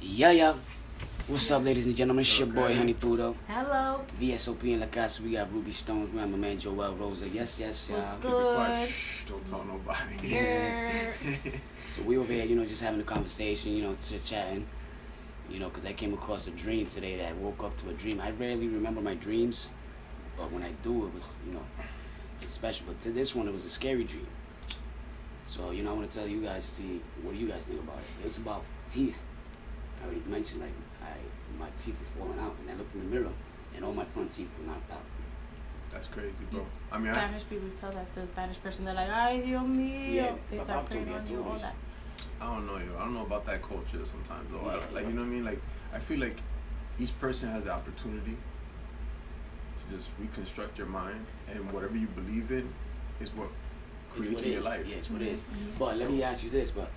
Yeah, yeah. What's up, ladies and gentlemen? It's your boy, Honey Pudo. Hello. VSOP in La Casa. We got Ruby Stones. We got my man Joel Rosa. Yes, yes, What's y'all. good? Keep it quiet. Don't tell nobody. Yeah. So we over here, you know, just having a conversation, you know, chit chatting. You know, because I came across a dream today that I woke up to a dream. I rarely remember my dreams, but when I do, it was, you know, it's special. But to this one, it was a scary dream. So, you know, I want to tell you guys, see, what do you guys think about it? It's about teeth. I already mentioned, like, I my teeth were falling out, and I looked in the mirror, and all my front teeth were knocked out. That's crazy, bro. I mean, I, Spanish people tell that to a Spanish person. They're like, ay, Dios mío. Yeah, they start praying I on you, all that. I don't know, yo. I don't know about that culture sometimes, though. I, like, yeah. you know what I mean? Like, I feel like each person has the opportunity to just reconstruct your mind, and whatever you believe in is what creates what in it your is. life. Yeah, what it is. Mhm. But let me ask you this: But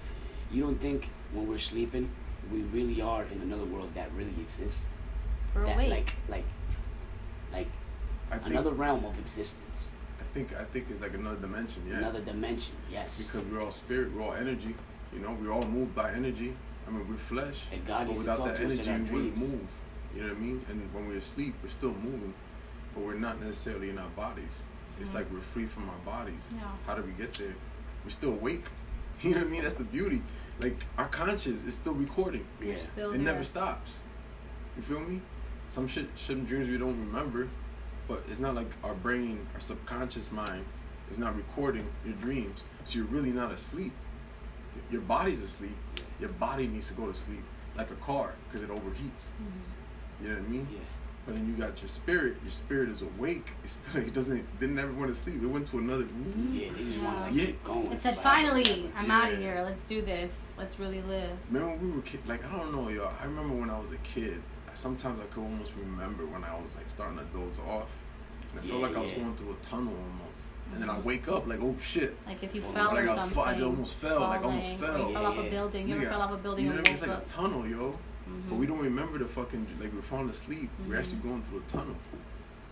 you don't think when we're sleeping, we really are in another world that really exists? We're that awake. like, like, like I think, another realm of existence, I think, I think it's like another dimension, yeah. another dimension. Yes. Because we're all spirit, we're all energy. You know, we're all moved by energy. I mean, we're flesh. And God but used to without talk that to us in energy, our we wouldn't move. You know what I mean? And when we're asleep, we're still moving, but we're not necessarily in our bodies. It's Mhm. like we're free from our bodies. Yeah. How do we get there? We're still awake. You know what I mean? That's the beauty. Like our conscious is still recording. yeah. Still it there. never stops. You feel me? Some shit, some dreams we don't remember, but it's not like our brain, our subconscious mind, is not recording your dreams. So you're really not asleep. Your body's asleep. Your body needs to go to sleep, like a car, because it overheats. Mhm. You know what I mean? Yeah. But then you got your spirit. Your spirit is awake. It's still, it doesn't. Didn't ever want to sleep. It went to another. Yeah. They just want to like Yeah. keep going. It said, finally, I'm out of here. Let's do this. Let's really live. Remember when we were kid? Like I don't know, y'all. I remember when I was a kid. Sometimes I could almost remember when I was like starting to doze off, and I felt Yeah, like I was going through a tunnel almost. And then I Mhm. wake up like, oh shit! Like if you Oh, fell like or I was something. fa- I almost fell, like, almost falling, or fell. You fell off a building. You ever fell off a building You know, and what I mean? it's like a tunnel, yo. Mhm. But we don't remember the fucking like we're falling asleep. We're actually Mhm. going through a tunnel.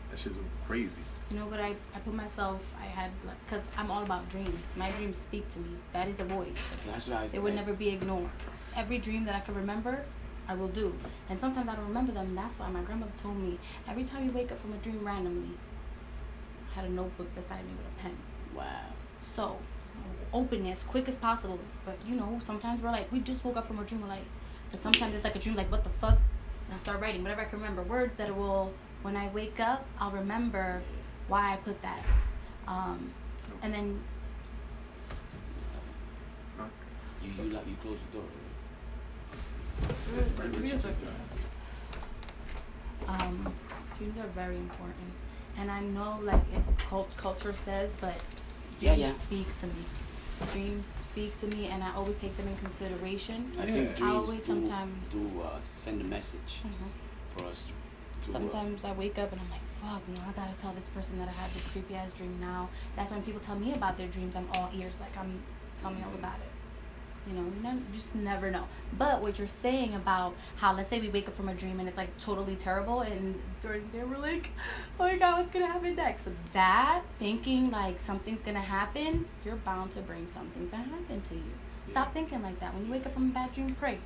That shit's crazy. You know what I, I put myself, I had, like, because I'm all about dreams. My dreams speak to me. That is a voice. That's what I was. It would never be ignored. Every dream that I can remember, I will do. And sometimes I don't remember them. That's why my grandmother told me every time you wake up from a dream randomly, I had a notebook beside me with a pen. Wow. So, open it as quick as possible. But you know, sometimes we're like, we just woke up from a dream. We're like, but sometimes it's like a dream, like what the fuck? And I start writing whatever I can remember, words that will, when I wake up, I'll remember why I put that. Um, and then You you like you close the door. um, dreams are very important. And I know, like, it's cult- culture says, but Yeah, yeah. speak to me. Dreams speak to me, and I always take them in consideration. I Yeah. think I dreams always do, sometimes- do uh, send a message Mhm. for us to. to uh, Sometimes I wake up and I'm like, fuck, you know, I gotta tell this person that I had this creepy ass dream now. That's when people tell me about their dreams. I'm all ears, like I'm, tell me all about it. You know, you, never, you just never know. But what you're saying about how, let's say we wake up from a dream and it's like totally terrible, and during the day we're like, oh my god, what's gonna happen next? That thinking like something's gonna happen, you're bound to bring something to happen to you. Stop Yeah. thinking like that. When you wake up from a bad dream, pray.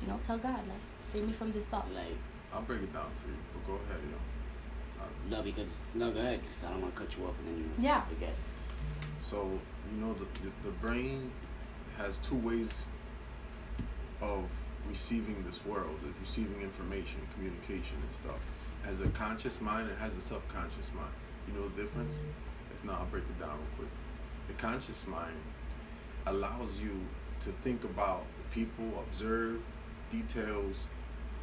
You know, tell God like, save me from this thought. like I'll break it down for you. But go ahead, yo. Uh, no because no go ahead. Cause I don't want to cut you off and then you Yeah. forget. So you know the, the the brain has two ways of receiving this world, of receiving information, communication and stuff. Has a conscious mind and has a subconscious mind. You know the difference? If not, I'll break it down real quick. The conscious mind allows you to think about the people, observe details,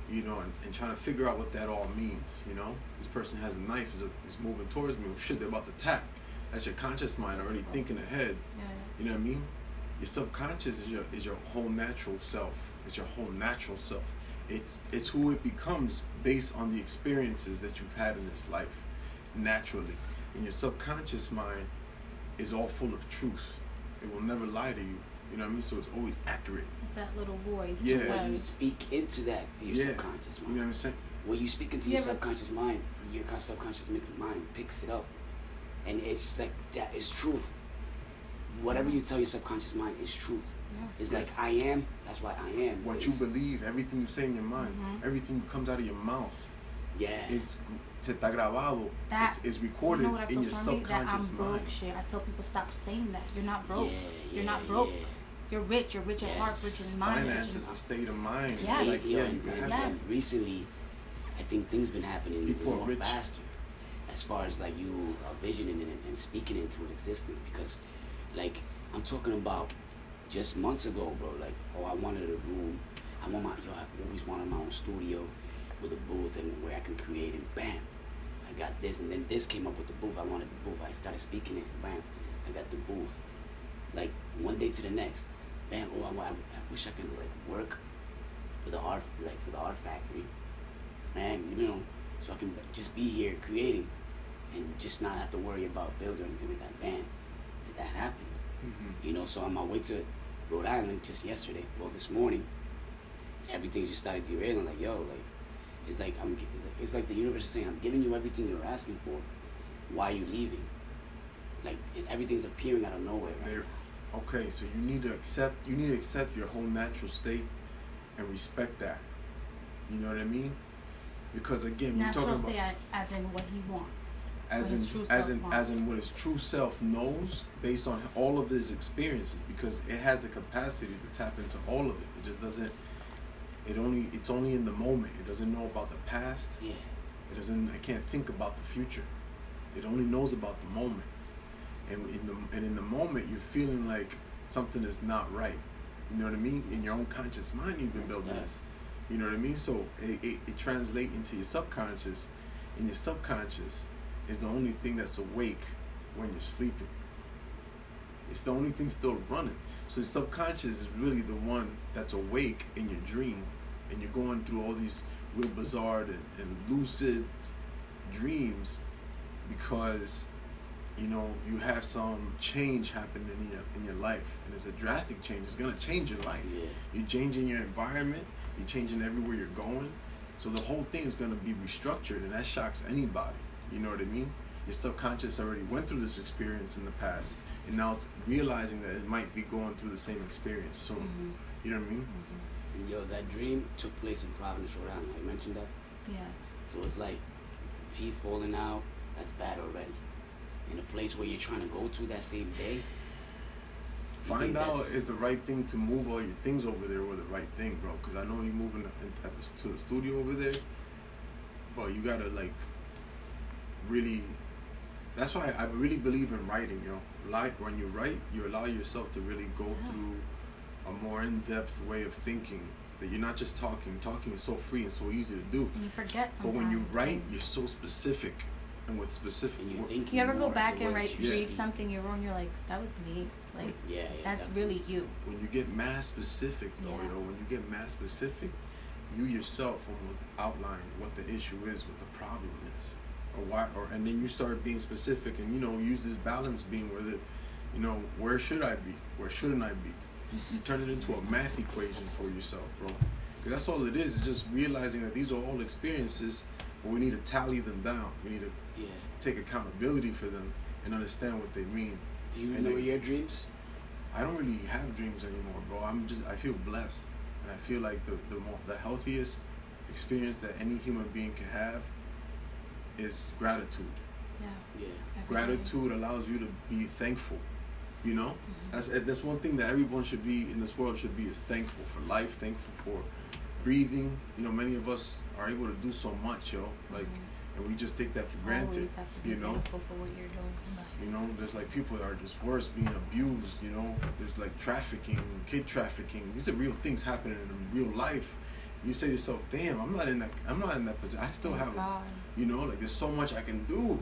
you know, and, and trying to figure out what that all means, you know? This person has a knife, is, is moving towards me, oh shit, they're about to attack. That's your conscious mind already thinking ahead. Yeah. You know what I mean? Your subconscious is your is your whole natural self. It's your whole natural self. It's it's who it becomes based on the experiences that you've had in this life, naturally. And your subconscious mind is all full of truth. It will never lie to you. You know what I mean? So it's always accurate. It's that little voice. Yeah. that When you speak into that to your Yeah. subconscious You mind. know what I'm saying? when you speak into You your ever s- subconscious mind, your subconscious mind picks it up, and it's just like that is truth. Whatever you tell your subconscious mind is truth. It's Yes. like I am. That's why I am. What It's- you believe, everything you say in your mind, Mhm. everything that comes out of your mouth Yeah. is se está grabado. That- it's, it's recorded you know what I in feel your for me? That I'm subconscious broke mind. shit. I tell people stop saying that. You're not broke. Yeah, You're not broke. yeah. You're rich. You're rich at heart, rich in mind. Finance rich is in a state of mind. Yes. It's like, yeah, and- you can and- have Yes. and recently, I think things been happening People more rich. faster, as far as like you are visioning it and, and speaking into it existence. Because, like, I'm talking about just months ago, bro. Like, oh, I wanted a room. I want my yo. I always wanted my own studio with a booth and where I can create. And bam, I got this. And then this came up with the booth. I wanted the booth. I started speaking it. Bam, I got the booth. Like one day to the next, bam. Oh, I, wa- I wish I could like work for the art, like for the art factory, and you know, so I can just be here creating, and just not have to worry about bills or anything like that. Bam, that happened. Mhm. You know, so on my way to Rhode Island just yesterday, well, this morning, everything just started derailing. Like, yo, like, it's like I'm, it's like the universe is saying, I'm giving you everything you're asking for. Why are you leaving? Like, everything's appearing out of nowhere. Right? There- Okay, so you need to accept you need to accept your whole natural state and respect that. You know what I mean? Because again, we're Natural talking state about as in what he wants. As in as in wants. as in what his true self knows based on all of his experiences because it has the capacity to tap into all of it. It just doesn't it only it's only in the moment. It doesn't know about the past. Yeah. It doesn't. It can't think about the future. It only knows about the moment. And in the and in the moment, you're feeling like something is not right. You know what I mean? In your own conscious mind, you've been building Yeah. this. You know what I mean? So it, it, it translates into your subconscious, and your subconscious is the only thing that's awake when you're sleeping. It's the only thing still running. So the subconscious is really the one that's awake in your dream, and you're going through all these real bizarre and, and lucid dreams because you know you have some change happening in your in your life, and it's a drastic change. It's gonna change your life. Yeah. You're changing your environment. You're changing everywhere you're going. So the whole thing is gonna be restructured, and that shocks anybody. You know what I mean? Your subconscious already went through this experience in the past, and now it's realizing that it might be going through the same experience soon. Mhm. You know what I mean? Mhm. And yo, that dream took place in Providence, Rhode Island. I mentioned that. Yeah. So it's like teeth falling out. That's bad already. In a place where you're trying to go to that same day. Find out if the right thing to move all your things over there were the right thing, bro. Because I know you're moving at the, to the studio over there, but you gotta like really. That's why I really believe in writing, yo. Like when you write, you allow yourself to really go Yeah. through a more in-depth way of thinking. That you're not just talking. Talking is so free and so easy to do. You forget But when you write, you're so specific, and with specific, And you wo- think You ever go back and write, it read be. something you wrote, and you're like, that was me. Like, Yeah, yeah. that's definitely. really you. when you get mass specific though, Yeah. you know, when you get mass specific, you yourself will outline what the issue is, what the problem is, or why, or and then you start being specific and you know use this balance being where the, you know, where should I be, where shouldn't I be? You, you turn it into a math equation for yourself, bro. Because that's all it is. It's just realizing that these are all experiences, but we need to tally them down. We need to Yeah. take accountability for them and understand what they mean. Do you And know your dreams? I don't really have dreams anymore, bro. I'm just I feel blessed, and I feel like the the more, the healthiest experience that any human being can have is gratitude. Yeah. Yeah. Gratitude allows you to be thankful. You know, Mhm. that's that's one thing that everyone should be in this world should be is thankful for life, thankful for breathing. You know, many of us are able to do so much, yo. Like, Mhm. and we just take that for granted. Always have to be You know, thankful for what you're doing life. you know, there's like people that are just worse, being abused. You know, there's like trafficking, kid trafficking. These are real things happening in real life. You say to yourself, "Damn, I'm not in that. I'm not in that position. I still Thank have, God. you know, like there's so much I can do,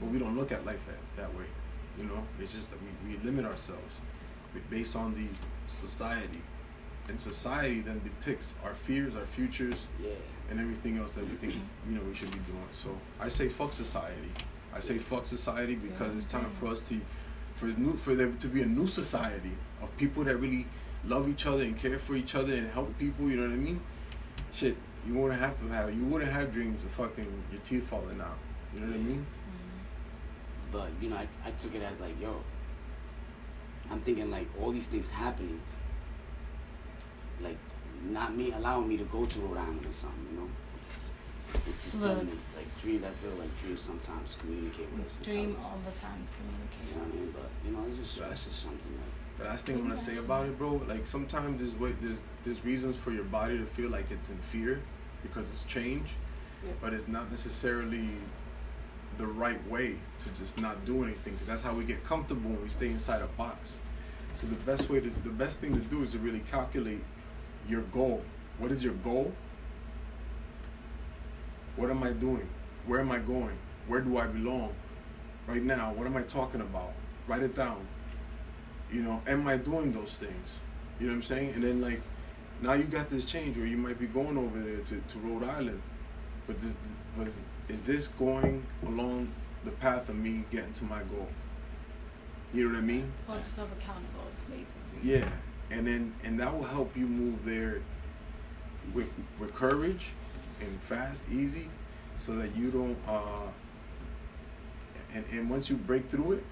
but Mhm. we don't look at life that, that way. You know, it's just that we, we limit ourselves based on the society, and society then depicts our fears, our futures, Yeah. and everything else that we think you know we should be doing. So I say fuck society. I say fuck society because it's time for us to for new for there to be a new society of people that really love each other and care for each other and help people. You know what I mean? Shit, you wouldn't have to have you wouldn't have dreams of fucking your teeth falling out. You know what I mean? Mhm. But you know, I, I took it as like, yo, I'm thinking like all these things happening, like not me allowing me to go to Rhode Island or something, you know. It's just telling me like dreams. I feel like dreams sometimes communicate with us. Dream all the time is You know what I mean? But you know, it's just that's just something like The last thing I'm gonna say about it, bro, like sometimes there's way, there's there's reasons for your body to feel like it's in fear because it's change, Yeah. but it's not necessarily the right way to just not do anything because that's how we get comfortable when we stay inside a box. So the best way to the best thing to do is to really calculate your goal. What is your goal? What am I doing? Where am I going? Where do I belong? Right now, what am I talking about? Write it down. You know, am I doing those things? You know what I'm saying? And then like now you got this change where you might be going over there to, to Rhode Island. But this was is this going along the path of me getting to my goal? You know what I mean? Hold yourself accountable, basically. Yeah. And then and that will help you move there with with courage and fast, easy, so that you don't uh and, and once you break through it,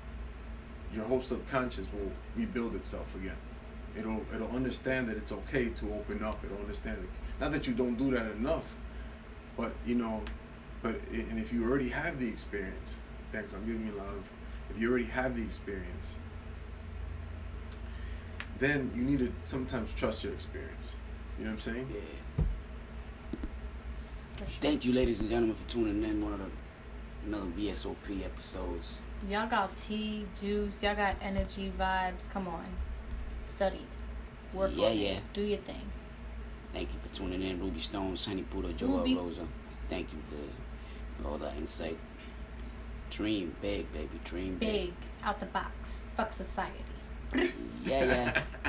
your whole subconscious will rebuild itself again. It'll it'll understand that it's okay to open up. It'll understand it. Not that you don't do that enough, but you know, but i- and if you already have the experience, thanks. I'm giving you a lot of. If you already have the experience, then you need to sometimes trust your experience. You know what I'm saying? yeah. Sure. Thank you, ladies and gentlemen, for tuning in. One of the another VSOP episodes. Y'all got tea, juice, y'all got energy, vibes. Come on. Study. Work Yeah, on yeah. it. Do your thing. Thank you for tuning in, Ruby Stone, Sunny Buddha, Joel Ruby. Rosa. Thank you for all that insight. Dream big, baby. Dream big. Big. Out the box. Fuck society. Yeah, yeah.